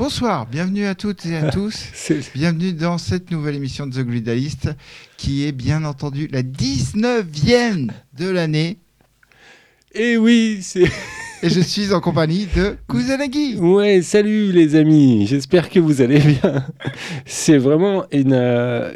Bonsoir, bienvenue à toutes et à tous. bienvenue dans cette nouvelle émission de The Glidalist qui est bien entendu la 19e de l'année. Et oui, c'est. Et je suis en compagnie de Kusanagi. Ouais, salut les amis, j'espère que vous allez bien. C'est vraiment une. Euh,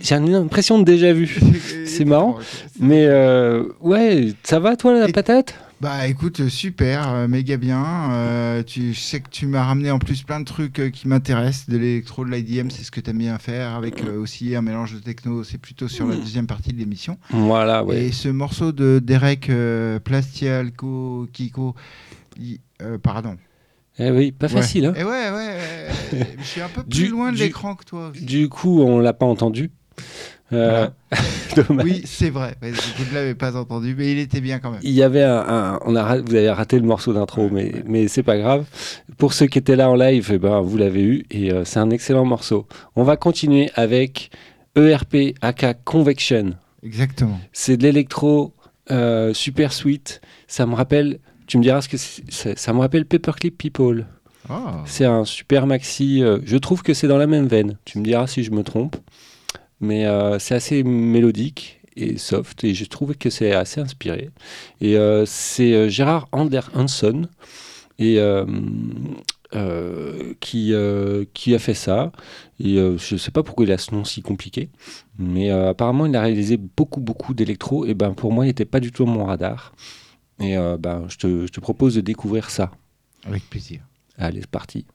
j'ai une impression de déjà vu. C'est marrant. Mais euh, ouais, ça va toi la patate? Bah écoute, super, euh, méga bien. Euh, tu, je sais que tu m'as ramené en plus plein de trucs euh, qui m'intéressent, de l'électro, de l'IDM, c'est ce que tu as bien à faire, avec aussi un mélange de techno, c'est plutôt sur la mm. deuxième partie de l'émission. Voilà, ouais. Et ce morceau de Derek Plastialco, Kiko, pardon. Eh oui, pas facile. Hein Et ouais, ouais, je suis un peu plus loin de l'écran que toi. Du coup, on l'a pas entendu. Euh, oui, c'est vrai. Vous ne l'avez pas entendu, mais il était bien quand même. Il y avait un, on a, vous avez raté le morceau d'intro, mais, mais c'est pas grave. Pour ceux qui étaient là en live, eh ben, vous l'avez eu et euh, c'est un excellent morceau. On va continuer avec ERP aka Convection. Exactement. C'est de l'électro euh, super sweet. Ça me rappelle, tu me diras ce que c'est, ça me rappelle Paperclip People. Ah. C'est un super maxi. je trouve que c'est dans la même veine. Tu me diras si je me trompe mais euh, c'est assez mélodique et soft, et j'ai trouvé que c'est assez inspiré. Et euh, c'est euh, Gérard Ander Hanson et, qui, qui a fait ça. Et je ne sais pas pourquoi il a ce nom si compliqué, mais apparemment il a réalisé beaucoup, beaucoup d'électro, et ben pour moi il n'était pas du tout mon radar. Et ben, je, te, je te propose de découvrir ça. Avec plaisir. Allez, c'est parti.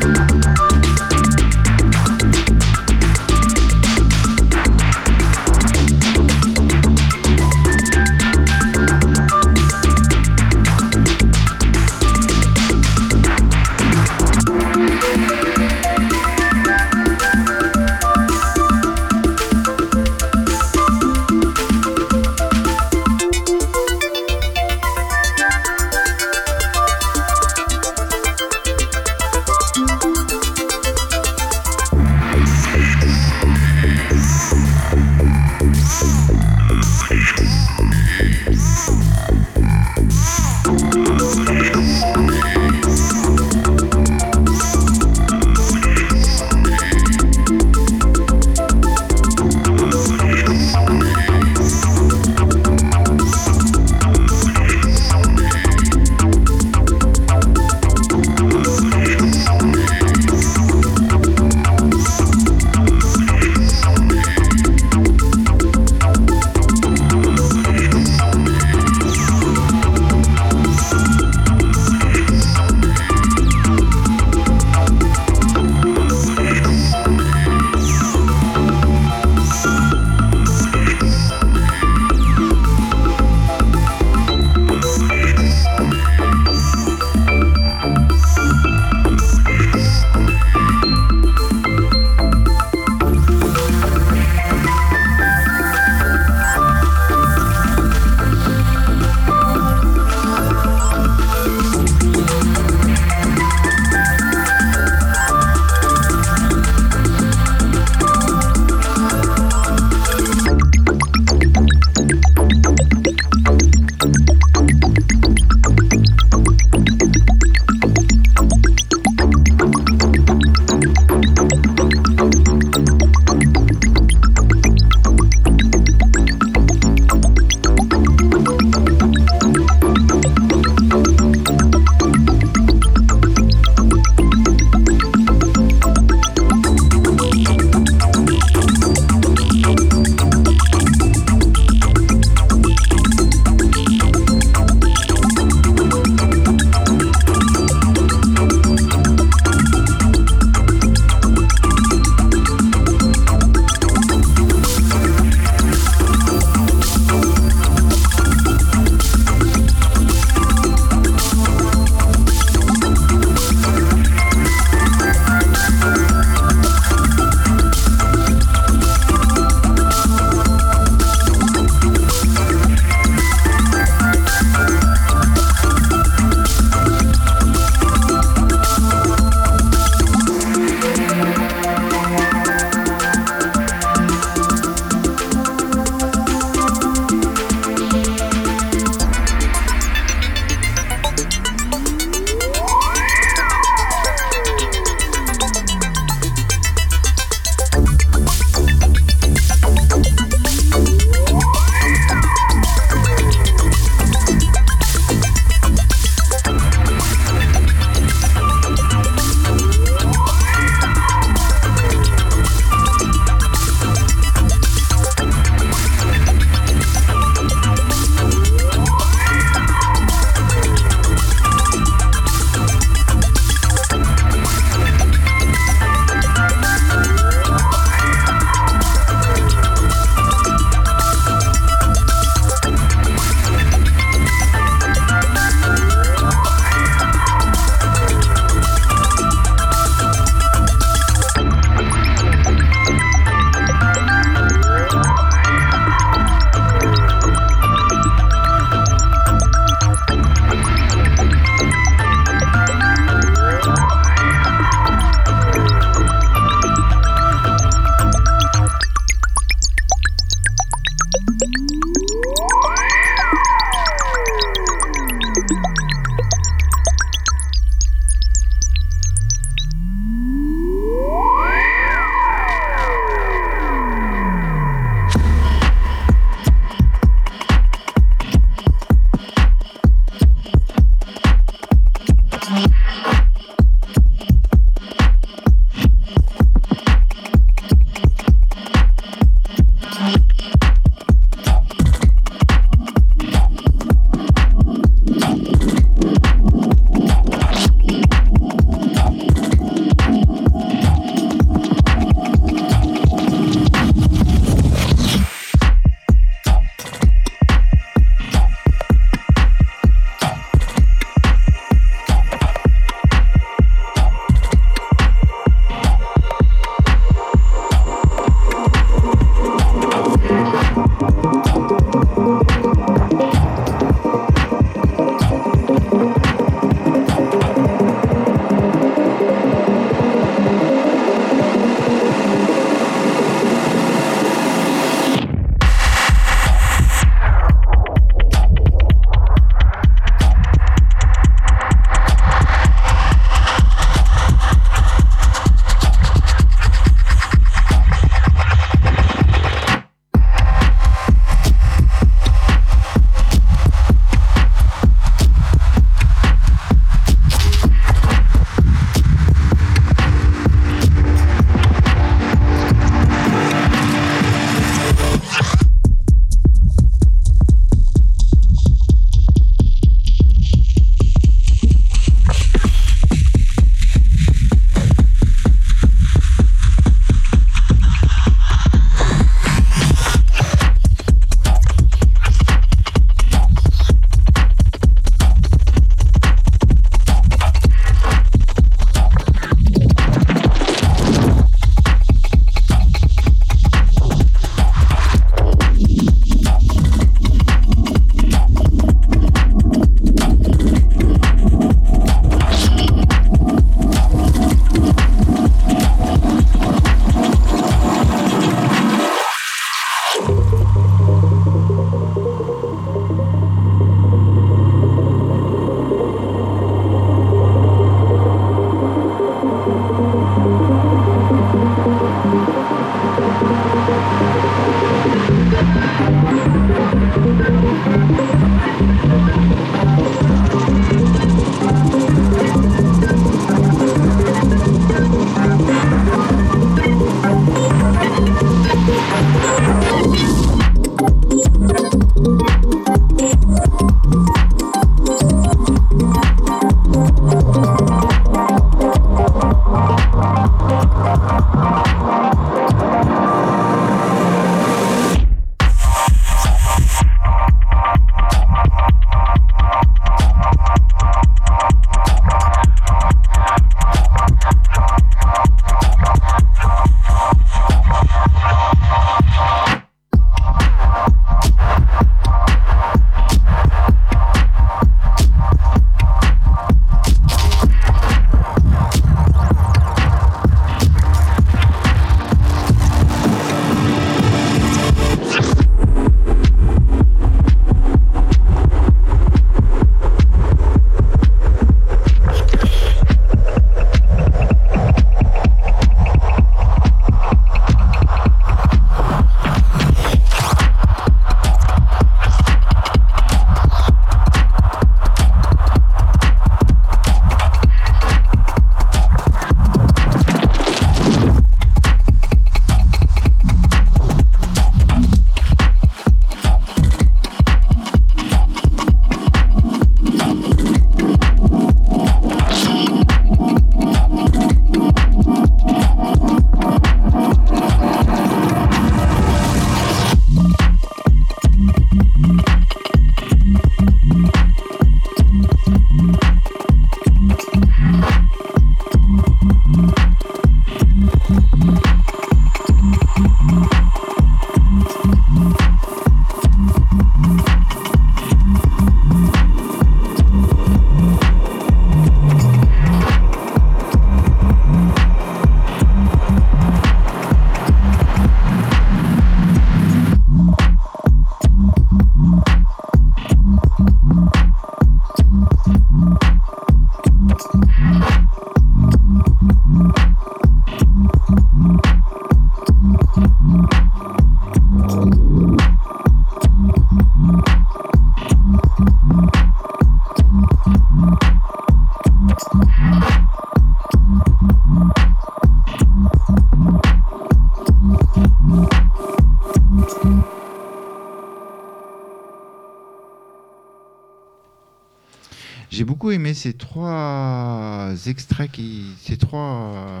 Aimé ces trois extraits, qui, ces trois euh,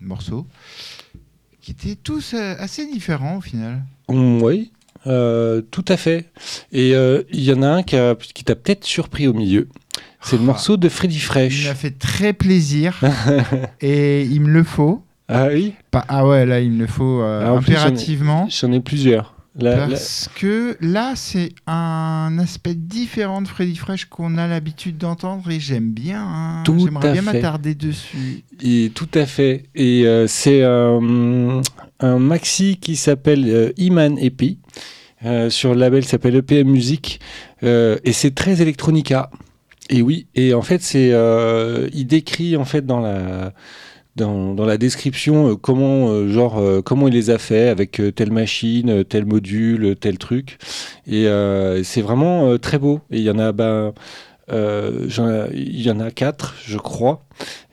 morceaux, qui étaient tous euh, assez différents au final. Mm, oui, euh, tout à fait. Et il y en a un qui, qui t'a peut-être surpris au milieu. C'est le ah. morceau de Freddy Fresh. Il m'a fait très plaisir et il me le faut. Ah oui? Ah ouais, là il me le faut impérativement. J'en ai, plusieurs. Parce que là, c'est un aspect différent de Freddy Fresh qu'on a l'habitude d'entendre et j'aime bien. Hein. J'aimerais bien m'attarder dessus. Et tout à fait. Et euh, c'est euh, un maxi qui s'appelle euh, Iman Epi. sur le label s'appelle EPM Music. et c'est très electronica. Et oui, et en fait, c'est il décrit en fait dans la dans, la description euh, comment euh, genre euh, comment il les a fait avec telle machine, tel module, tel truc. Et c'est vraiment très beau. Et il y en a ben il y en a quatre, je crois.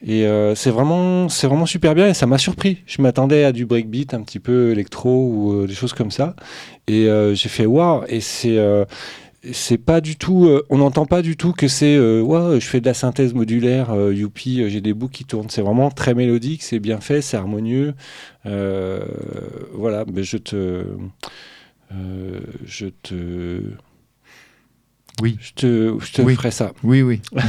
Et c'est vraiment, c'est vraiment super bien et ça m'a surpris. Je m'attendais à du breakbeat un petit peu électro ou des choses comme ça. Et j'ai fait waouh. Et c'est c'est pas du tout, euh, on n'entend pas du tout que c'est euh, ouais, je fais de la synthèse modulaire, euh, youpi, j'ai des bouts qui tournent. C'est vraiment très mélodique, c'est bien fait, c'est harmonieux. voilà, mais je te, je te oui. Je te, je te ferai ça. Oui, oui.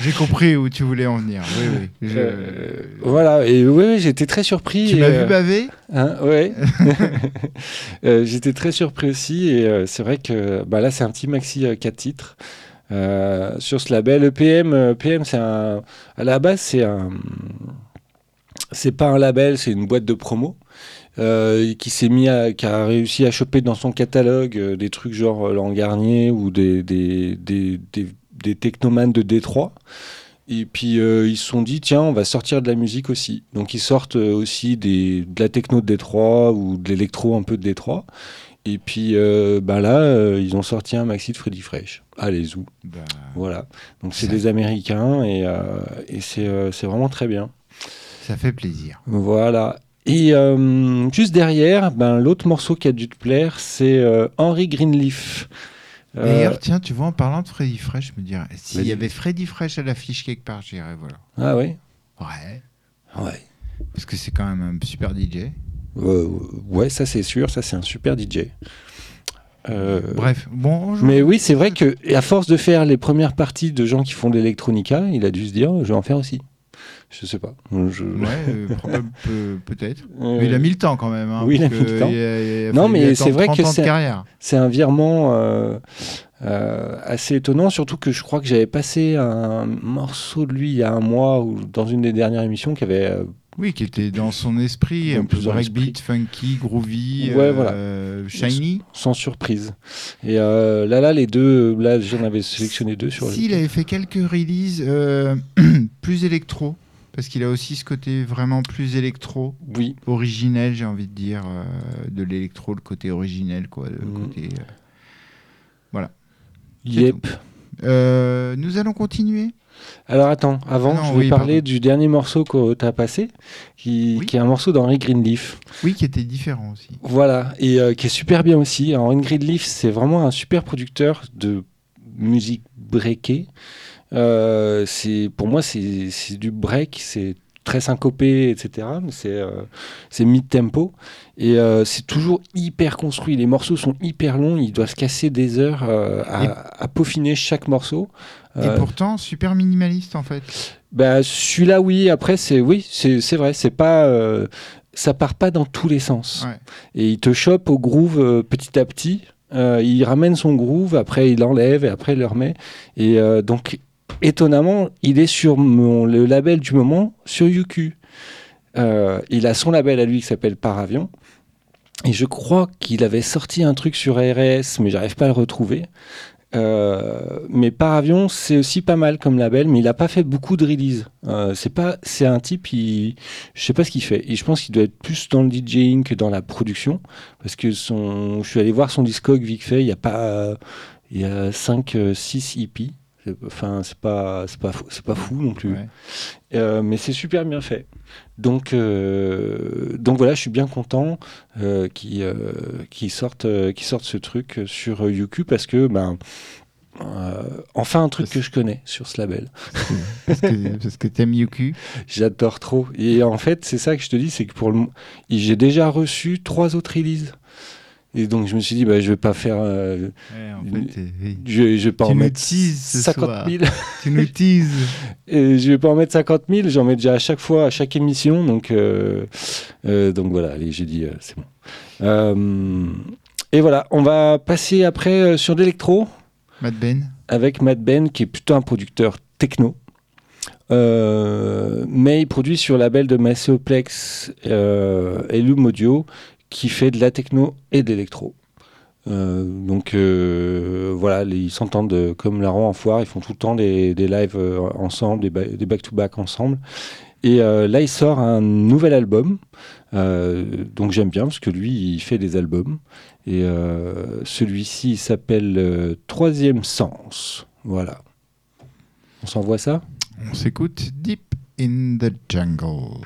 J'ai compris où tu voulais en venir. Oui, oui. Euh, voilà, et oui, j'étais très surpris. Tu m'as vu euh, baver? hein, Oui. Euh, j'étais très surpris aussi, et c'est vrai que bah, là, c'est un petit maxi 4 titres. sur ce label, EPM, PM, c'est un. À la base, c'est un. C'est pas un label, c'est une boîte de promo. Euh, qui s'est mis à, qui a réussi à choper dans son catalogue euh, des trucs genre euh, L'An Garnier ou des, des, des, des, technomanes de Détroit. Et puis ils se sont dit, tiens, on va sortir de la musique aussi. Donc ils sortent aussi des, de la techno de Détroit ou de l'électro un peu de Détroit. Et puis bah là, ils ont sorti un maxi de Freddy Fresh. Allez, où bah, Voilà. Donc c'est des Américains et, et c'est vraiment très bien. Ça fait plaisir. Voilà. Et euh, juste derrière, ben, l'autre morceau qui a dû te plaire, c'est euh, Henry Greenleaf. Euh, D'ailleurs, tiens, tu vois, en parlant de Freddy Fresh, je me dirais, s'il y avait Freddy Fresh à l'affiche quelque part, j'irais, voilà. Ah oui Ouais. Ouais. Parce que c'est quand même un super DJ. ouais, ça c'est sûr, ça c'est un super DJ. Bref, bon. Mais oui, c'est vrai que à force de faire les premières parties de gens qui font de l'électronica, il a dû se dire, je vais en faire aussi. Je sais pas. Je... Ouais, euh, peut-être. Mais il a mis le temps quand même. Hein, oui, il a mis le temps. non, mais c'est vrai que c'est un virement euh, euh, assez étonnant, surtout que je crois que j'avais passé un morceau de lui il y a un mois ou dans une des dernières émissions qui avait. oui, qui était dans son esprit, un peu breakbeat, funky, groovy, ouais, voilà. shiny. Sans, surprise. Et là, là, les deux, là, j'en avais sélectionné deux sur. S'il avait fait quelques releases plus électro, parce qu'il a aussi ce côté vraiment plus électro, oui. originel, j'ai envie de dire, euh, de l'électro, le côté originel, quoi. Le mm. côté, euh, Voilà. Yep. Euh, nous allons continuer. Alors attends, avant, ah je vais parler du dernier morceau que tu as passé, qui, qui, est un morceau d'Henry Greenleaf. Oui, qui était différent aussi. Voilà, et qui est super bien aussi. Henry Greenleaf, c'est vraiment un super producteur de musique breakée. Euh, c'est pour moi, c'est du break, c'est très syncopé, etc. C'est euh, mid-tempo. Et euh, c'est toujours hyper construit. Les morceaux sont hyper longs. Il doit se casser des heures à, peaufiner chaque morceau. Et pourtant, super minimaliste en fait. Bah, celui-là, oui. Après, c'est oui, c'est vrai. C'est pas, ça part pas dans tous les sens. Et il te chope au groove petit à petit. il ramène son groove, après il enlève et après il le remet. Et donc, étonnamment, il est sur mon, le label du moment sur UQ. il a son label à lui qui s'appelle Paravion. Et je crois qu'il avait sorti un truc sur RS, mais j'arrive pas à le retrouver. Euh, mais par avion, c'est aussi pas mal comme label, mais il a pas fait beaucoup de release. Euh, c'est pas, c'est un type, il, je sais pas ce qu'il fait. Et je pense qu'il doit être plus dans le DJing que dans la production, parce que son, je suis allé voir son discog vite fait. Il y a pas, il y a 5, 6 EP. Enfin, c'est pas, c'est pas, c'est pas fou non plus. Euh, mais c'est super bien fait. Donc, euh, donc voilà, je suis bien content euh, qu'ils qui sortent, sortent ce truc sur UQ parce que ben, enfin un truc que je connais sur ce label. parce que, parce que t'aimes Yuku J'adore trop. Et en fait, c'est ça que je te dis, c'est que pour le j'ai déjà reçu trois autres releases. Et donc je me suis dit, bah, je vais pas faire. Euh, je, je vais pas en mettre 50 000. tu nous teases. et je vais pas en mettre 50 000. J'en mets déjà à chaque fois, à chaque émission. Donc, euh, euh, donc voilà, allez, j'ai dit, c'est bon. et voilà, on va passer après sur l'électro. Matt Ben. Avec Matt Ben, qui est plutôt un producteur techno. mais il produit sur le label de Macéoplex et Loom Audio qui fait de la techno et de l'électro. Euh, donc euh, voilà, ils s'entendent comme la en foire, ils font tout le temps des, des lives euh, ensemble, des back-to-back ensemble. Et là, il sort un nouvel album, donc j'aime bien parce que lui, il fait des albums. Et celui-ci s'appelle Troisième Sens. Voilà. On s'envoie ça? On s'écoute Deep in the Jungle.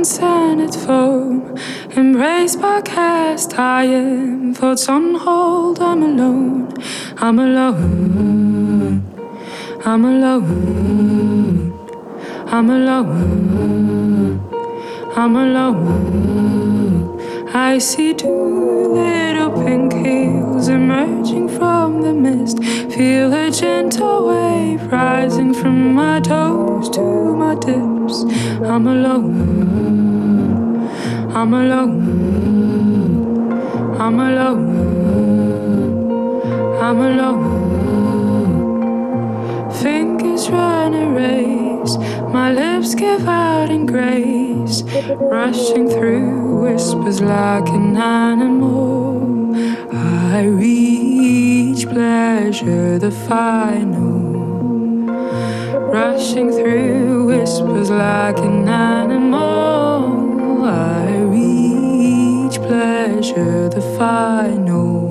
In scented foam, embraced by cast iron, thoughts on hold. I'm alone, I'm alone, I'm alone, I'm alone, I'm alone. I see two little pink heels emerging from the mist. Feel a gentle wave rising from my toes to my tips. I'm alone. I'm alone. I'm alone. I'm alone. Fingers run a race. My lips give out in grace, rushing through whispers like an animal. I reach pleasure, the final, rushing through whispers like an animal. I reach pleasure, the final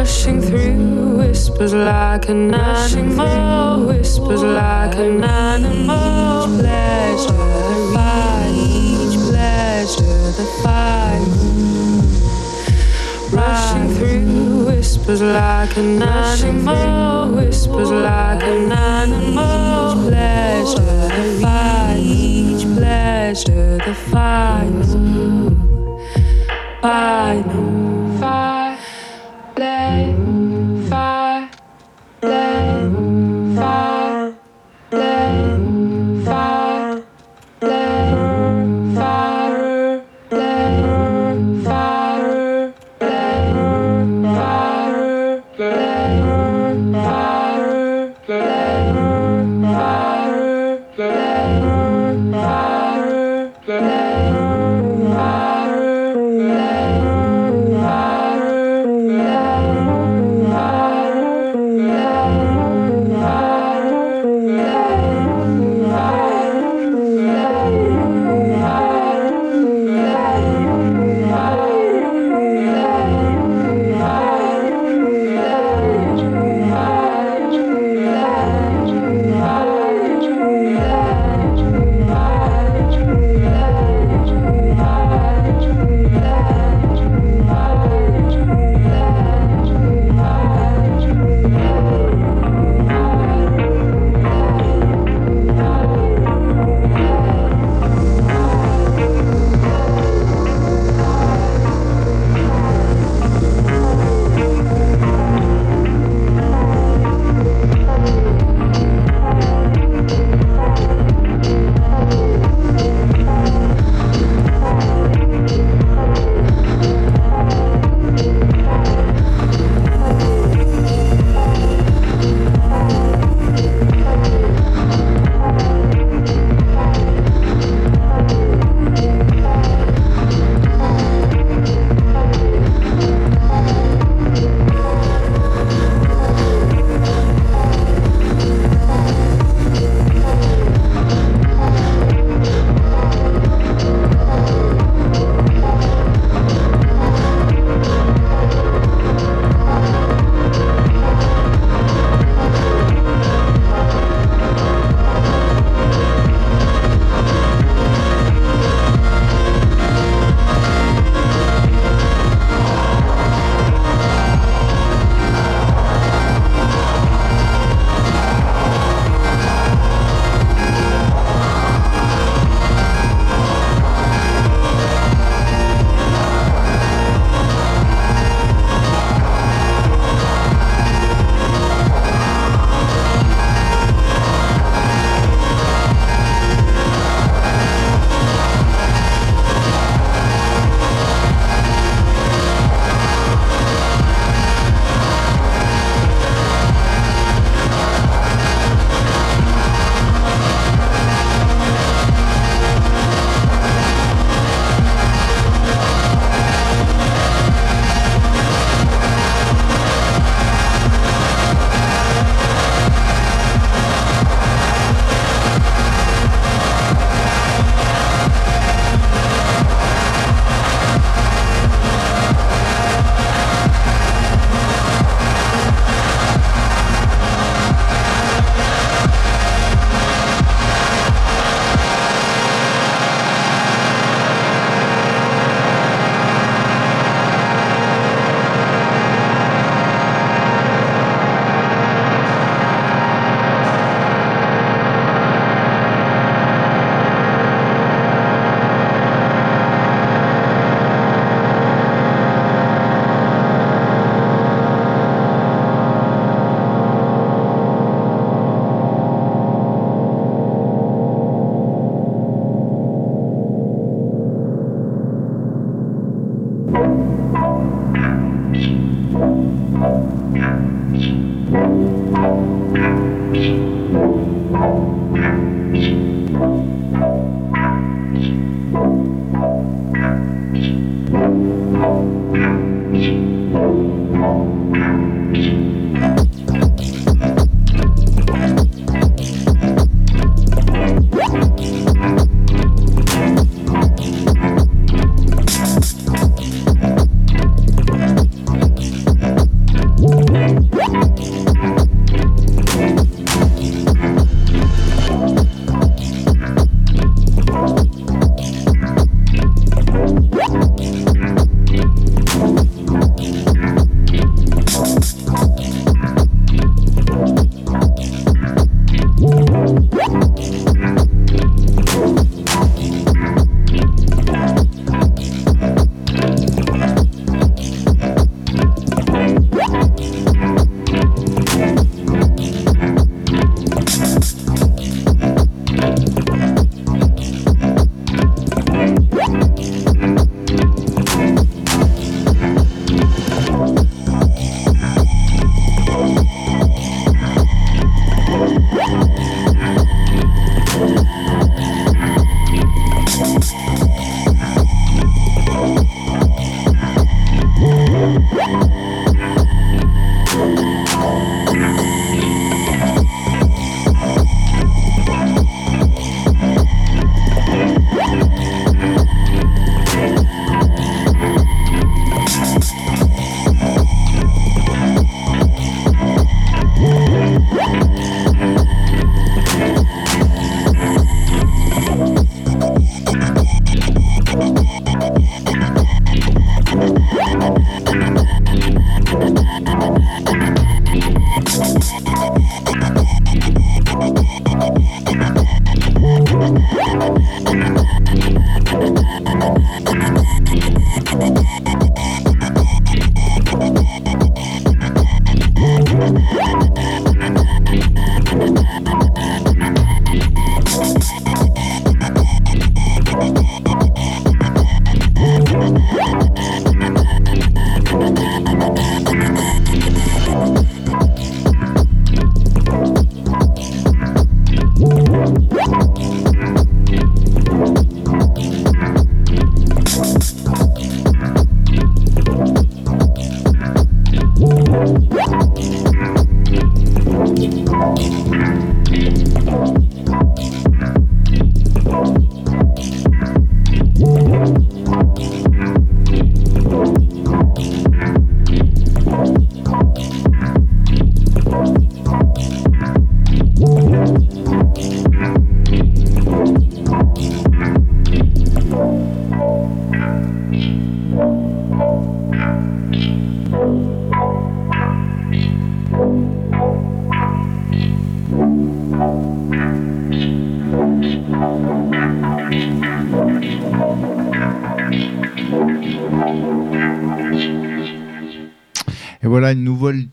rushing through whispers like an animal, whispers like an animal. Pleasure, the each pleasure, the fight. Rushing through whispers like an animal, whispers like an animal. Pleasure, the each pleasure, the fight. Final,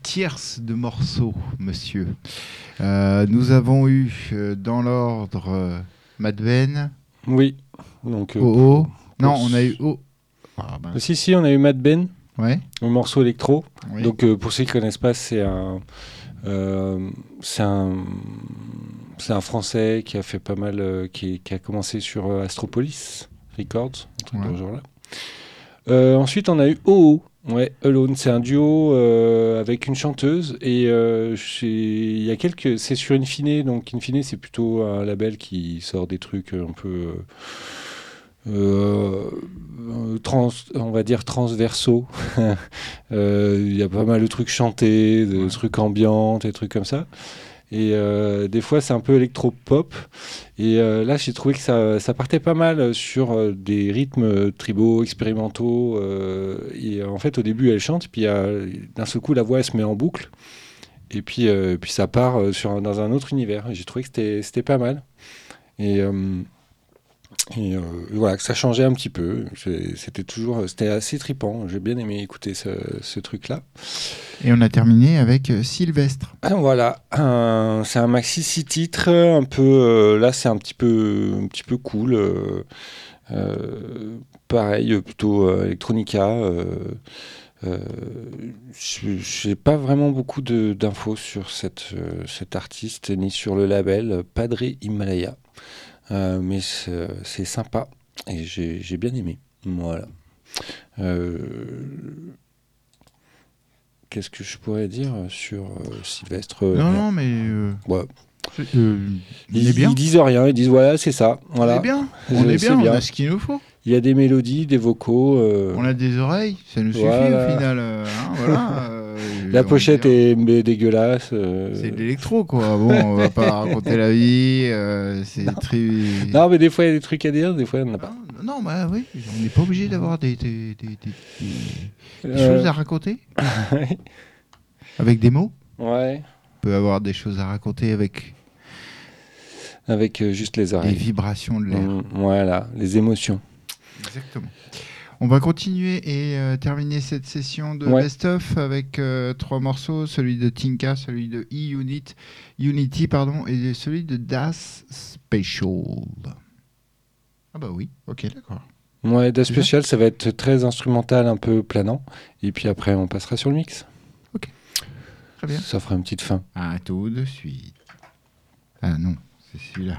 fight. de morceaux, monsieur. Euh, nous avons eu euh, dans l'ordre euh, Madben. Oui. Donc, oh, Non, on a eu Oh. Ah, ben. Si, si, on a eu Madben. Ouais. Un morceau électro. Donc, pour ceux qui ne connaissent pas, c'est un. c'est un. C'est un Français qui a fait pas mal. Qui, qui, a commencé sur Astropolis Records, un truc là. ensuite, on a eu OO. Ouais, Alone, c'est un duo euh, avec une chanteuse et euh, il y a quelques, c'est sur Infine, donc Infine c'est plutôt un label qui sort des trucs un peu euh, trans, on va dire transversaux. Il y a pas mal de trucs chantés, de trucs ambiants, des trucs comme ça. Et euh, des fois, c'est un peu électro-pop. Et euh, là, j'ai trouvé que ça, ça, partait pas mal sur euh, des rythmes tribaux, expérimentaux. et en fait, au début, elle chante, puis d'un seul coup, la voix, elle se met en boucle. Et puis, puis ça part sur, dans un autre univers. J'ai trouvé que c'était pas mal. Et et euh, voilà, que ça changeait un petit peu. C'était toujours, c'était assez tripant. J'ai bien aimé écouter ce, truc-là. Et on a terminé avec euh, Sylvestre. Ah, voilà, c'est un maxi six titres. Un peu, euh, là, c'est un petit peu, un petit peu cool. pareil, plutôt Electronica. je n'ai pas vraiment beaucoup d'infos sur cette, cet artiste ni sur le label Padre Himalaya. Mais c'est sympa et j'ai bien aimé. Voilà. Qu'est-ce que je pourrais dire sur Sylvestre Non, non, mais. Ouais. ils, bien. ils, disent rien, ils disent voilà, c'est ça. Voilà. On est bien, on est, bien, on a ce qu'il nous faut. Il y a des mélodies, des vocaux. On a des oreilles, ça nous suffit au final. Hein, voilà, la pochette est dégueulasse. C'est de l'électro, quoi. Bon, on va pas raconter la vie. c'est très. Non, mais des fois il y a des trucs à dire, des fois il n'y en a pas. Non, bah oui, on n'est pas obligé d'avoir des, des, des, des choses à raconter. avec des mots. Ouais. On peut avoir des choses à raconter avec. Avec juste les oreilles. Les vibrations de l'air. Mmh, voilà, les émotions. Exactement. On va continuer et euh, terminer cette session de best-of avec euh, trois morceaux, celui de Tinka, celui de E-Unit, Unity pardon, et celui de Das Special. Ah bah oui, ok, d'accord. Ouais, Das Special, ça va être très instrumental, un peu planant, et puis après on passera sur le mix. Ok, très bien. Ça fera une petite fin. À tout de suite. Ah non, c'est celui-là.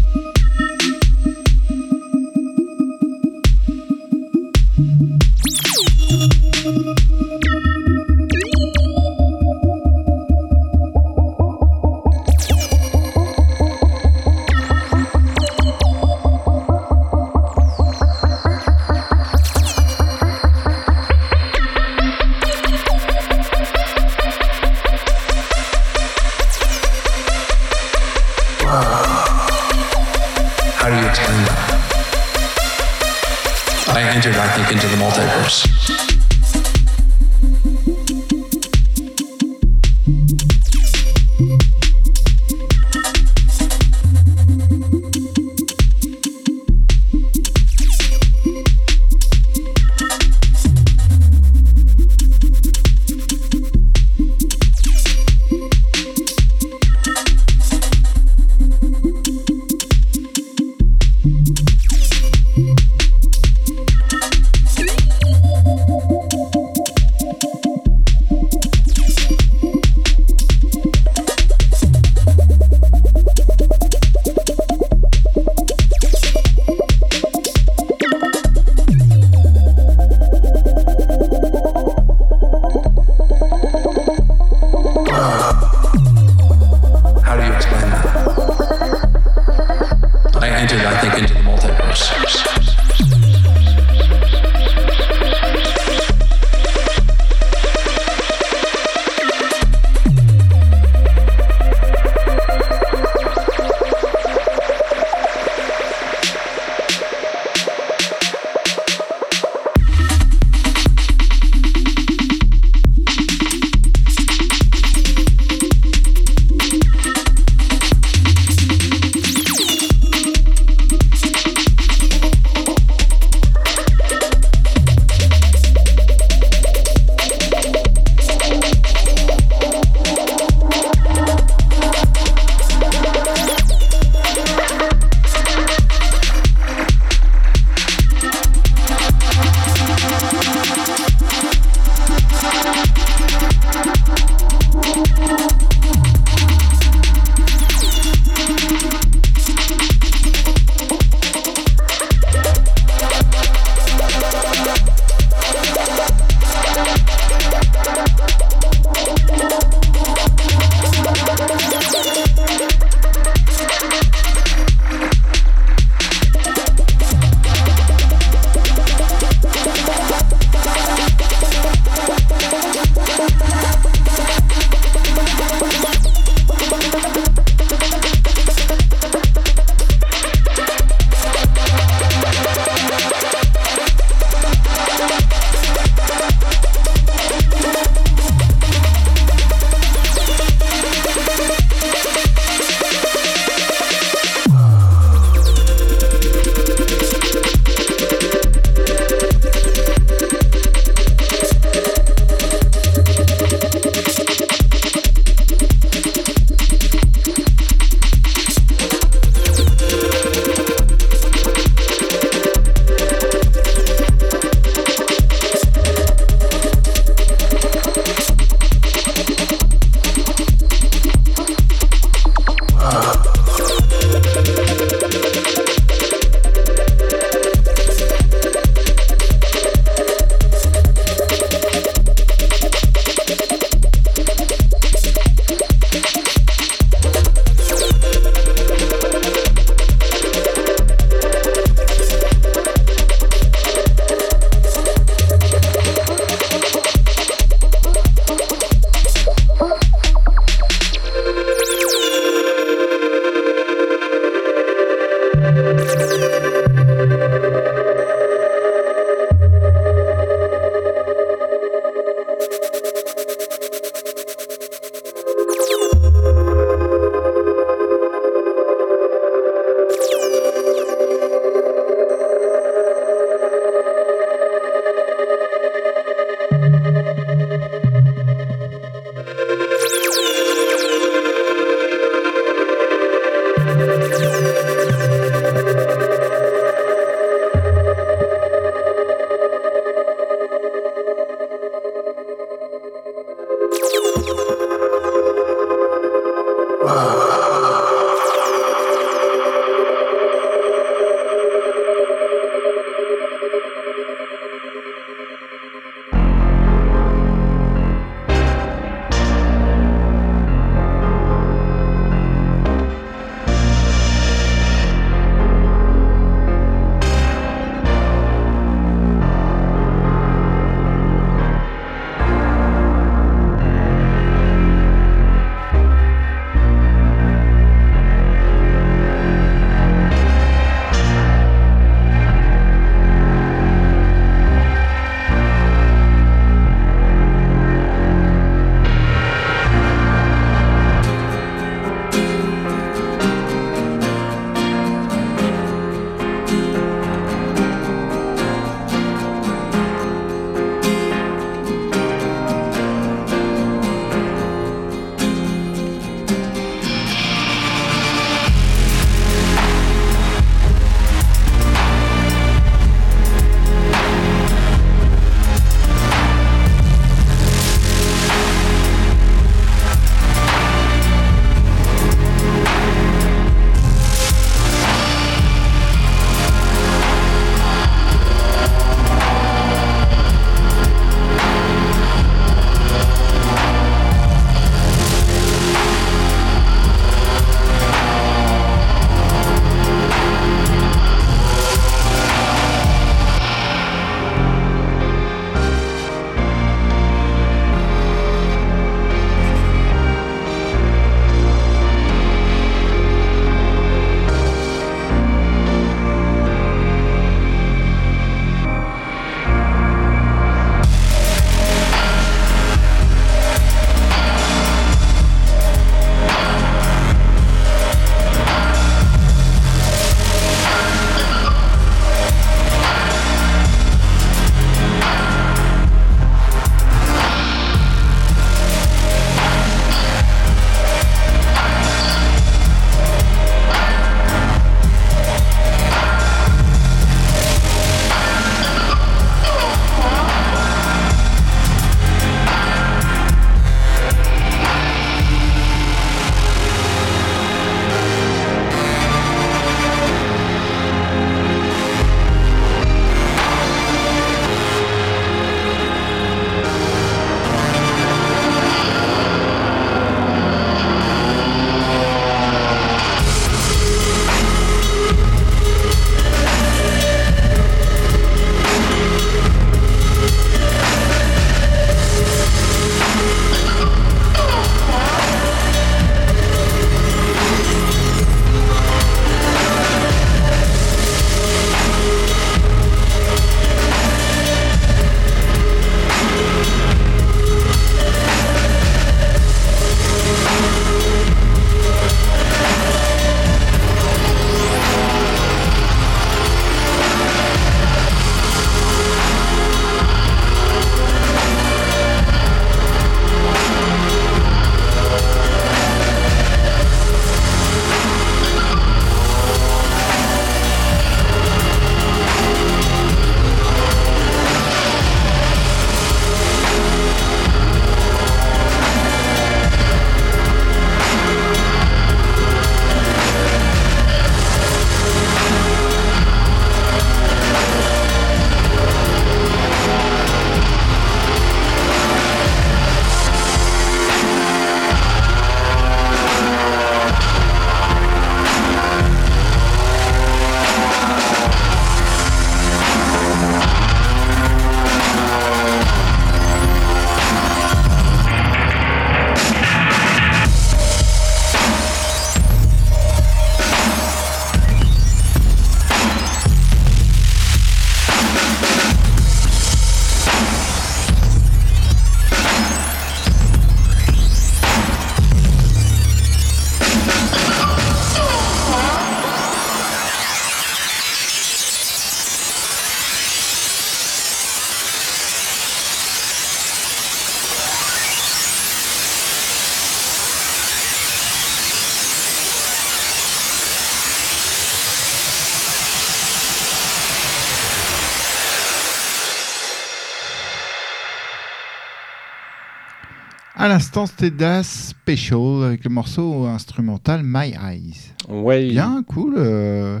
l'instant, c'était Das Special avec le morceau instrumental My Eyes. Ouais. Bien, cool. euh,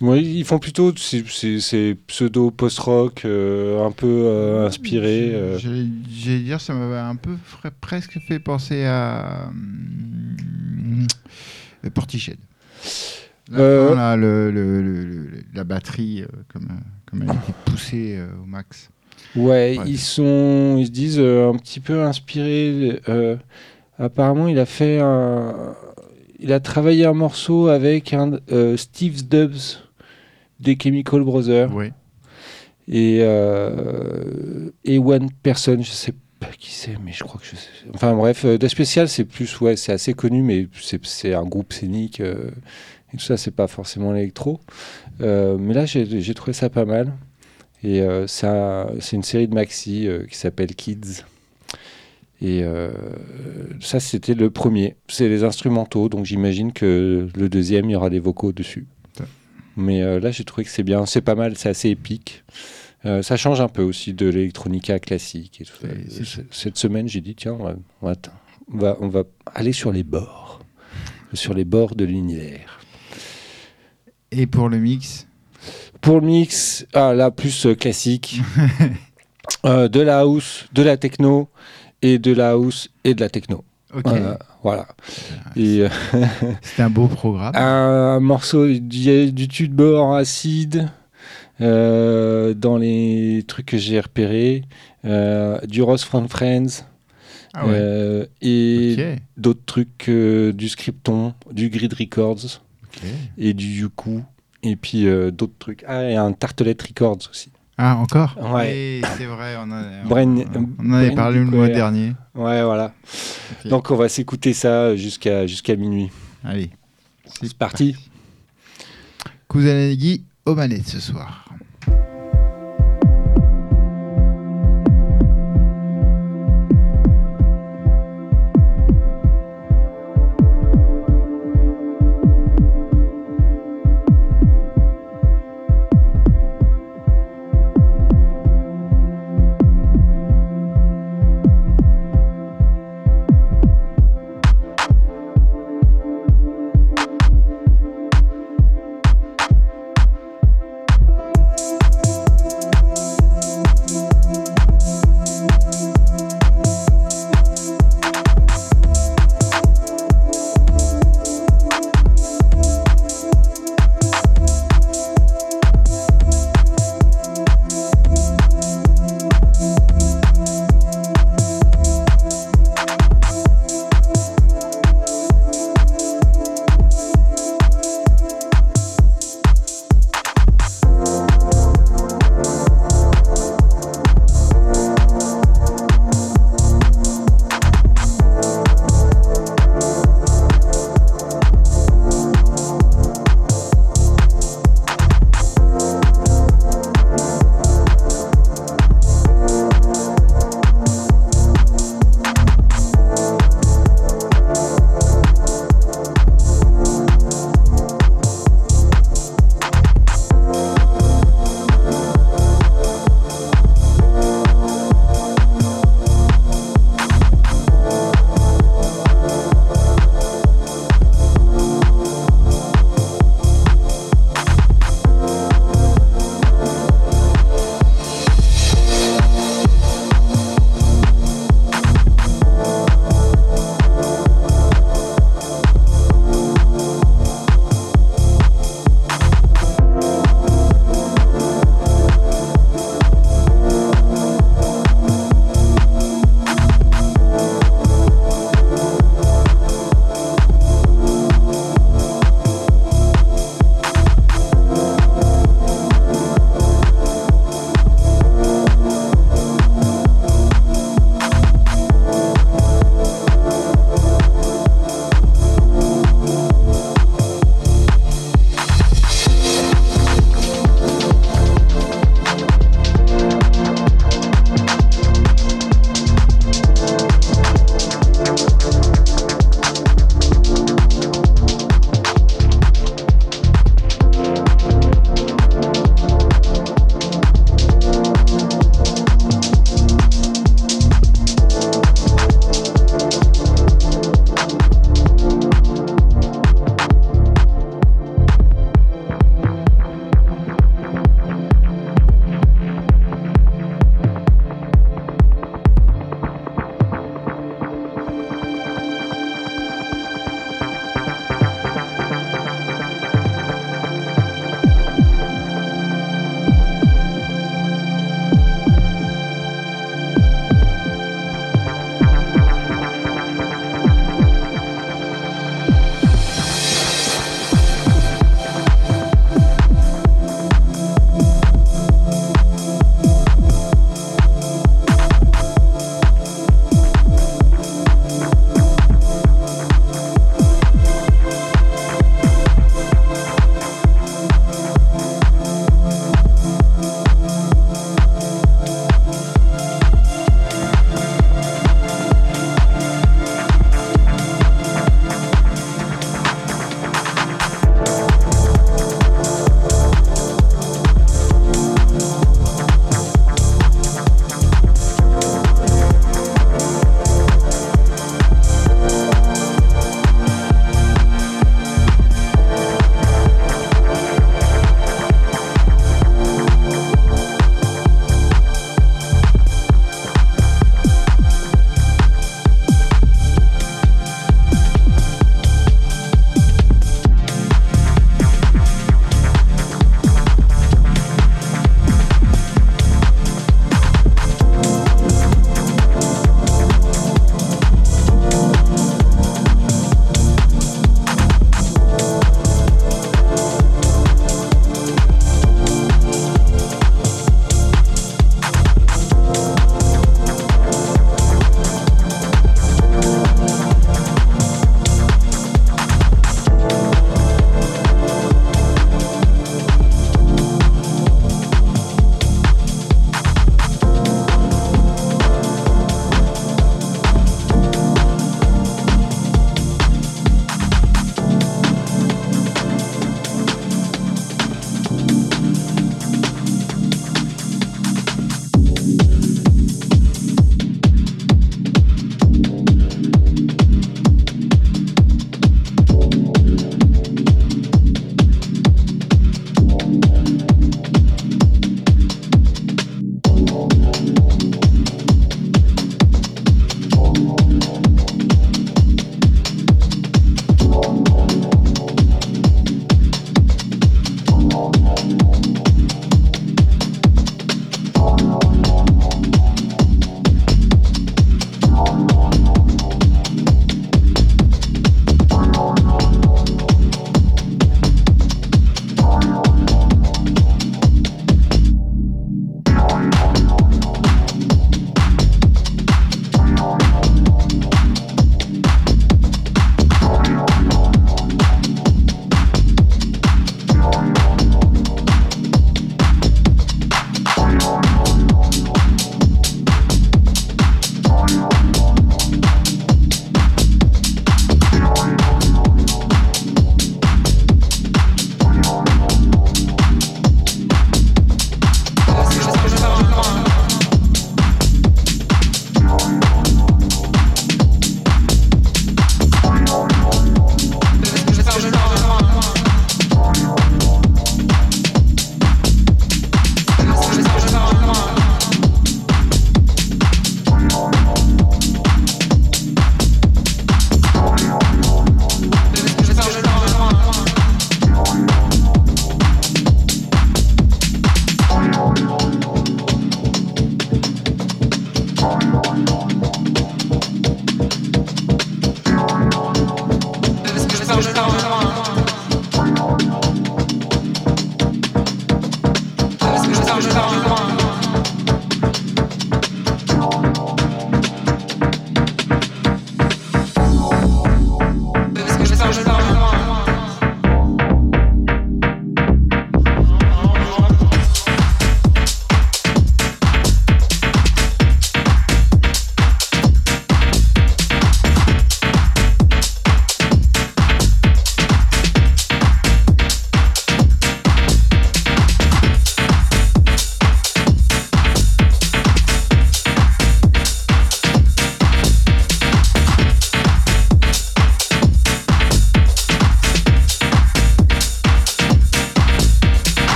Oui, ils font plutôt c'est pseudo post-rock, euh, un peu euh, inspiré. euh. J'allais j'allais dire, ça m'avait un peu presque fait penser à Portiched. Là, le- le- le- le- la batterie, comme, comme elle été poussée au max. Ouais, ils sont, ils se disent euh, un petit peu inspirés. euh, apparemment, il a fait un, il a travaillé un morceau avec un euh, Steve Stubbs des Chemical Brothers Oui. et et One Person, je sais pas qui c'est, mais je crois que je sais. Enfin bref, The Special, c'est plus, ouais, c'est assez connu, mais c'est c'est un groupe scénique et tout ça, c'est pas forcément l'électro. Mais là, j'ai trouvé ça pas mal. Et euh, ça- c'est une série de maxi euh, qui s'appelle Kids. Et euh, ça, c'était le premier. C'est les instrumentaux, donc j'imagine que le deuxième, il y aura des vocaux dessus. Ouais. Mais euh, là, j'ai trouvé que c'est bien, c'est pas mal, c'est assez épique. Ça change un peu aussi de l'électronica classique. Et tout ça. Cette semaine, j'ai dit, tiens, on va, on va- on va, on va aller sur les bords. Sur les bords de l'univers. Et pour le mix, Pour le mix, ah, là, plus euh, classique. Euh, de la house, de la techno, et de la house et de la techno. ok. Voilà. voilà. Euh, C'était un beau programme. un morceau du, du tube de bord acide euh, dans les trucs que j'ai repérés, euh, du Ross from Friends Ah ouais. euh, et d'autres trucs du Scripton, du Grid Records et du Yuku. Et puis euh, d'autres trucs. Ah, et un Tartelette Records aussi. Ah, encore Ouais. Oui, c'est vrai, on, a- on- Brain- on en avait Brain parlé le mois dernier. Ouais, voilà. Donc on va s'écouter ça jusqu'à jusqu'à minuit. Allez, C'est parti. Kusanagi aux manettes ce soir.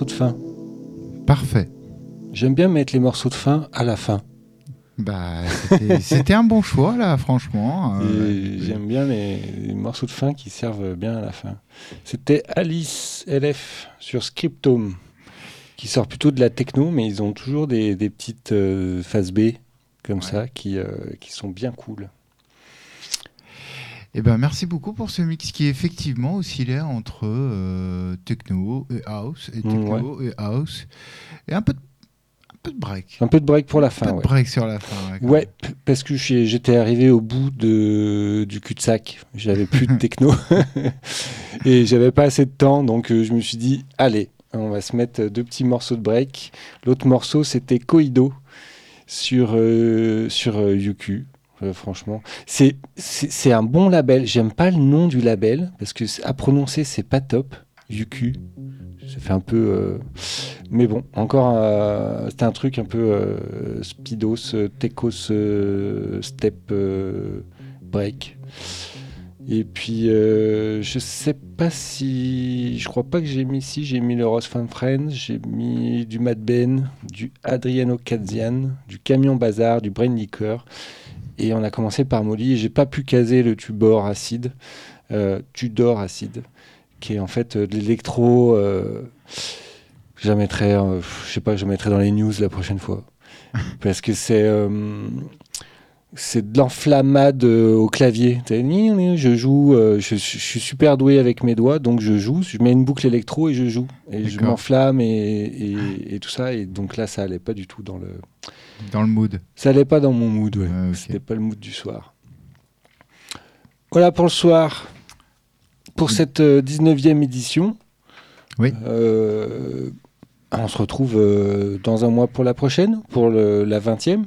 De fin. Parfait. J'aime bien mettre les morceaux de fin à la fin. Bah, c'était- un bon choix là, franchement. Euh, J'aime bien les, les morceaux de fin qui servent bien à la fin. C'était Alice LF sur Scriptome, qui sort plutôt de la techno, mais ils ont toujours des, des petites euh, phases B comme Ouais. ça qui, euh, qui sont bien cool. Eh ben, merci beaucoup pour ce mix qui effectivement oscillait entre euh, techno et house, et Mm, techno et house, et un peu de, un peu de break. Un peu de break pour la Un peu fin. de break sur la fin. ouais, parce que j'étais arrivé au bout de, du cul-de-sac. J'avais plus de techno et j'avais pas assez de temps, donc euh, je me suis dit, allez, on va se mettre deux petits morceaux de break. L'autre morceau, c'était Koido sur, euh, sur euh, Yuku. Franchement, c'est un bon label. J'aime pas le nom du label parce que à prononcer, c'est pas top. Yuku, ça fait un peu. euh, Mais bon, encore, euh, un truc un peu euh, speedos, euh, step break. Et puis, je sais pas si. Je crois pas que j'ai mis ici. J'ai mis le Rose Fan Friends, j'ai mis du Mad Ben, du Adriano Kazian, du Camion Bazar, du Brain Liquor. Et on a commencé par Molly. Et j'ai pas pu caser le Tubor Acide, euh, Tudor Acide, qui est en fait euh, de l'électro. euh, je mettrai, euh, je sais pas, je mettrai dans les news la prochaine fois. Parce que c'est. Euh, c'est de l'enflammade euh, au clavier. Je joue, euh, je, je suis super doué avec mes doigts, donc je joue. Je mets une boucle électro et je joue. Et je m'enflamme et, et- et tout ça. Et donc là, ça allait pas du tout dans le. Dans le mood. Ça allait pas dans mon mood, ouais. Ok. C'était pas le mood du soir. Voilà pour le soir. Pour Mm. cette euh, 19e édition. Oui. Euh, on se retrouve euh, dans un mois pour la prochaine, pour le- la 20e.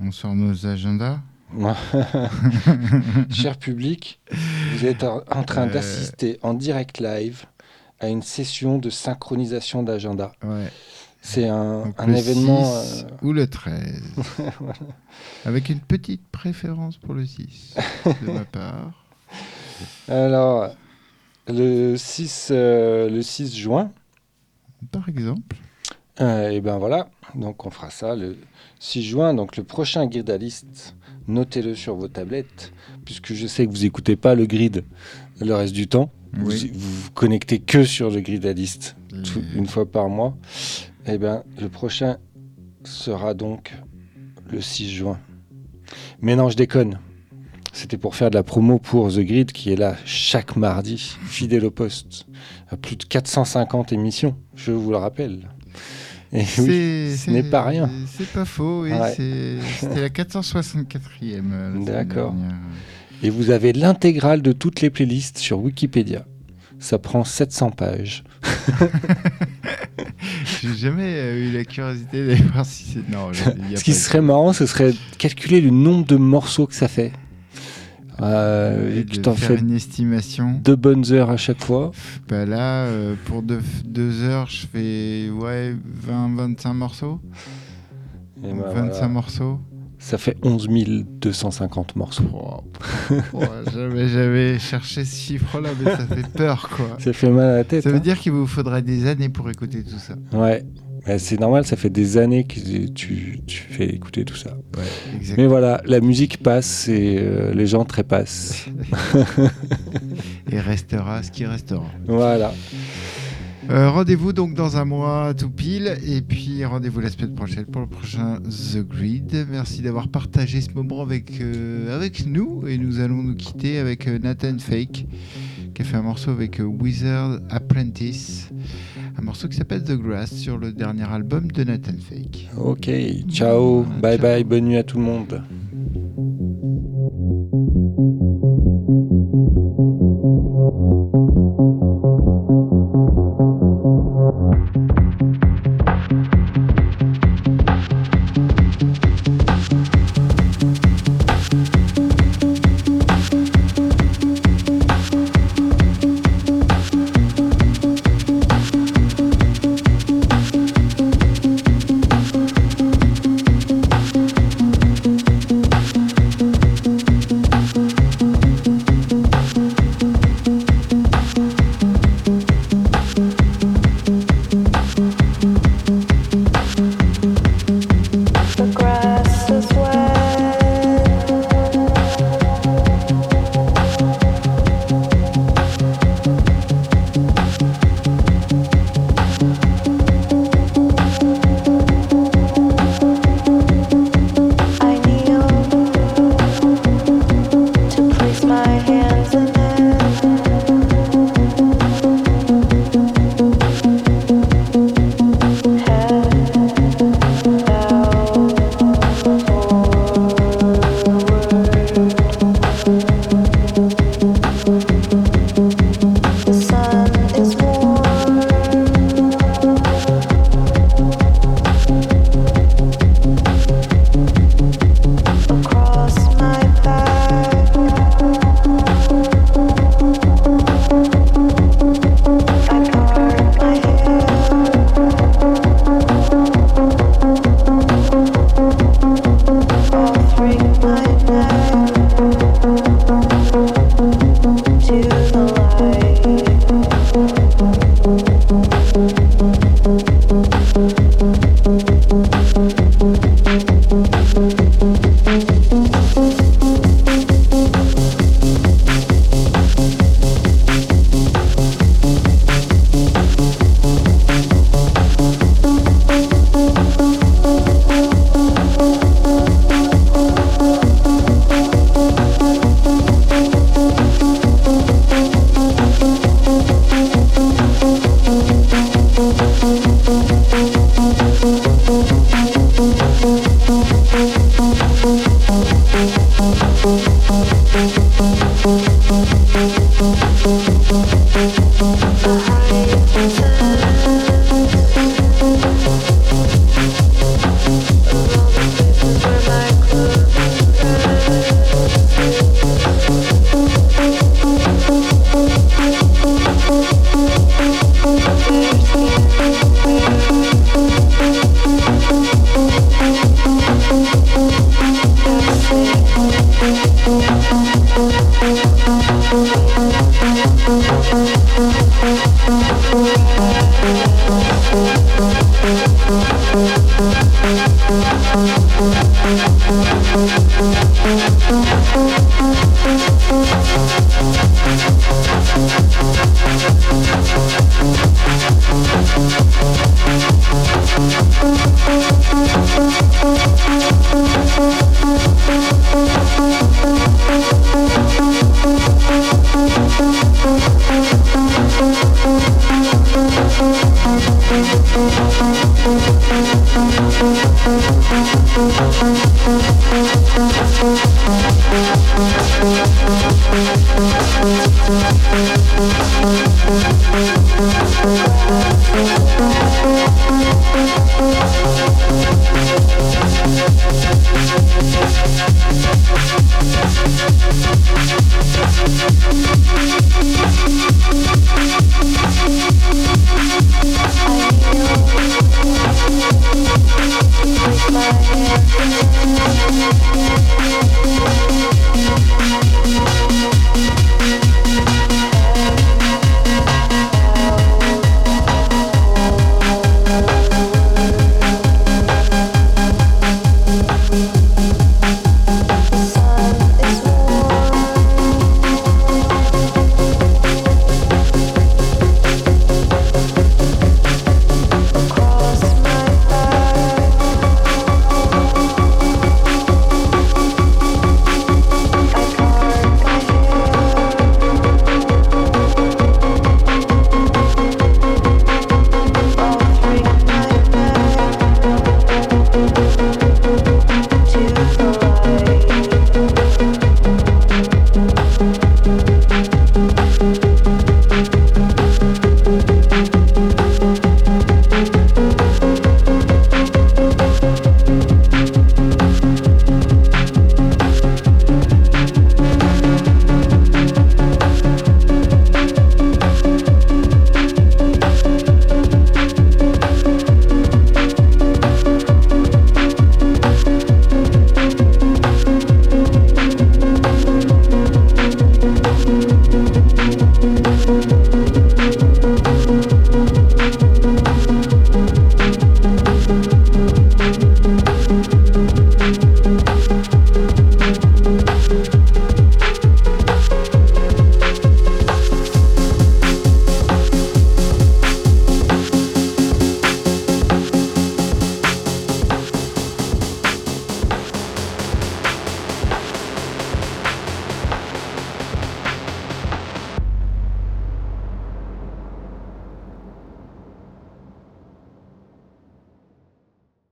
On sort nos agendas. Cher public, vous êtes en train Euh. d'assister en direct live à une session de synchronisation d'agenda. Ouais. C'est un, un le événement. 6 euh, ou le 13. Avec une petite préférence pour le 6 de ma part. alors, le 6, euh, le 6 juin, Par exemple. Euh, et ben voilà, donc on fera ça le 6 juin. Donc le prochain gridaliste, notez-le sur vos tablettes, puisque je sais que vous écoutez pas le grid le reste du temps. Vous, Oui. vous vous connectez que sur le gridaliste une fois par mois. Et ben le prochain sera donc le 6 juin. Mais non, je déconne. C'était pour faire de la promo pour The Grid qui est là chaque mardi, fidèle au poste, à plus de 450 émissions, je vous le rappelle. Et oui, C'est- ce n'est pas rien. C'est pas faux, oui. Ouais. C'était la 464e. euh, D'accord. Et vous avez l'intégrale de toutes les playlists sur Wikipédia. Ça prend 700 pages. J'ai jamais euh, eu la curiosité d'aller voir si c'est. Non, il y a Ce qui serait marrant, ce serait de calculer le nombre de morceaux que ça fait. Euh, et de t'en faire fais une estimation. deux bonnes heures à chaque fois. Bah là, euh, pour deux, deux heures, je fais ouais, 20-25 morceaux. Et ben 25 voilà. morceaux. Ça fait 11 250 morceaux. Oh, j'avais, j'avais cherché ce chiffre-là, mais ça fait peur, quoi. Ça fait mal à la tête. Ça veut hein. dire qu'il vous faudrait des années pour écouter tout ça. Ouais. Mais c'est normal, ça fait des années que tu, tu fais écouter tout ça. Ouais, Mais voilà, la musique passe et euh, les gens trépassent. Et restera ce qui restera. voilà. Euh, rendez-vous donc dans un mois tout pile. Et puis rendez-vous la semaine prochaine pour le prochain The Grid. Merci d'avoir partagé ce moment avec, euh, avec nous. Et nous allons nous quitter avec Nathan Fake qui a fait un morceau avec Wizard Apprentice. Un morceau qui s'appelle The Grass sur le dernier album de Nathan Fake. Ok, ciao, Voilà, bye ciao. bye, bonne nuit à tout le monde.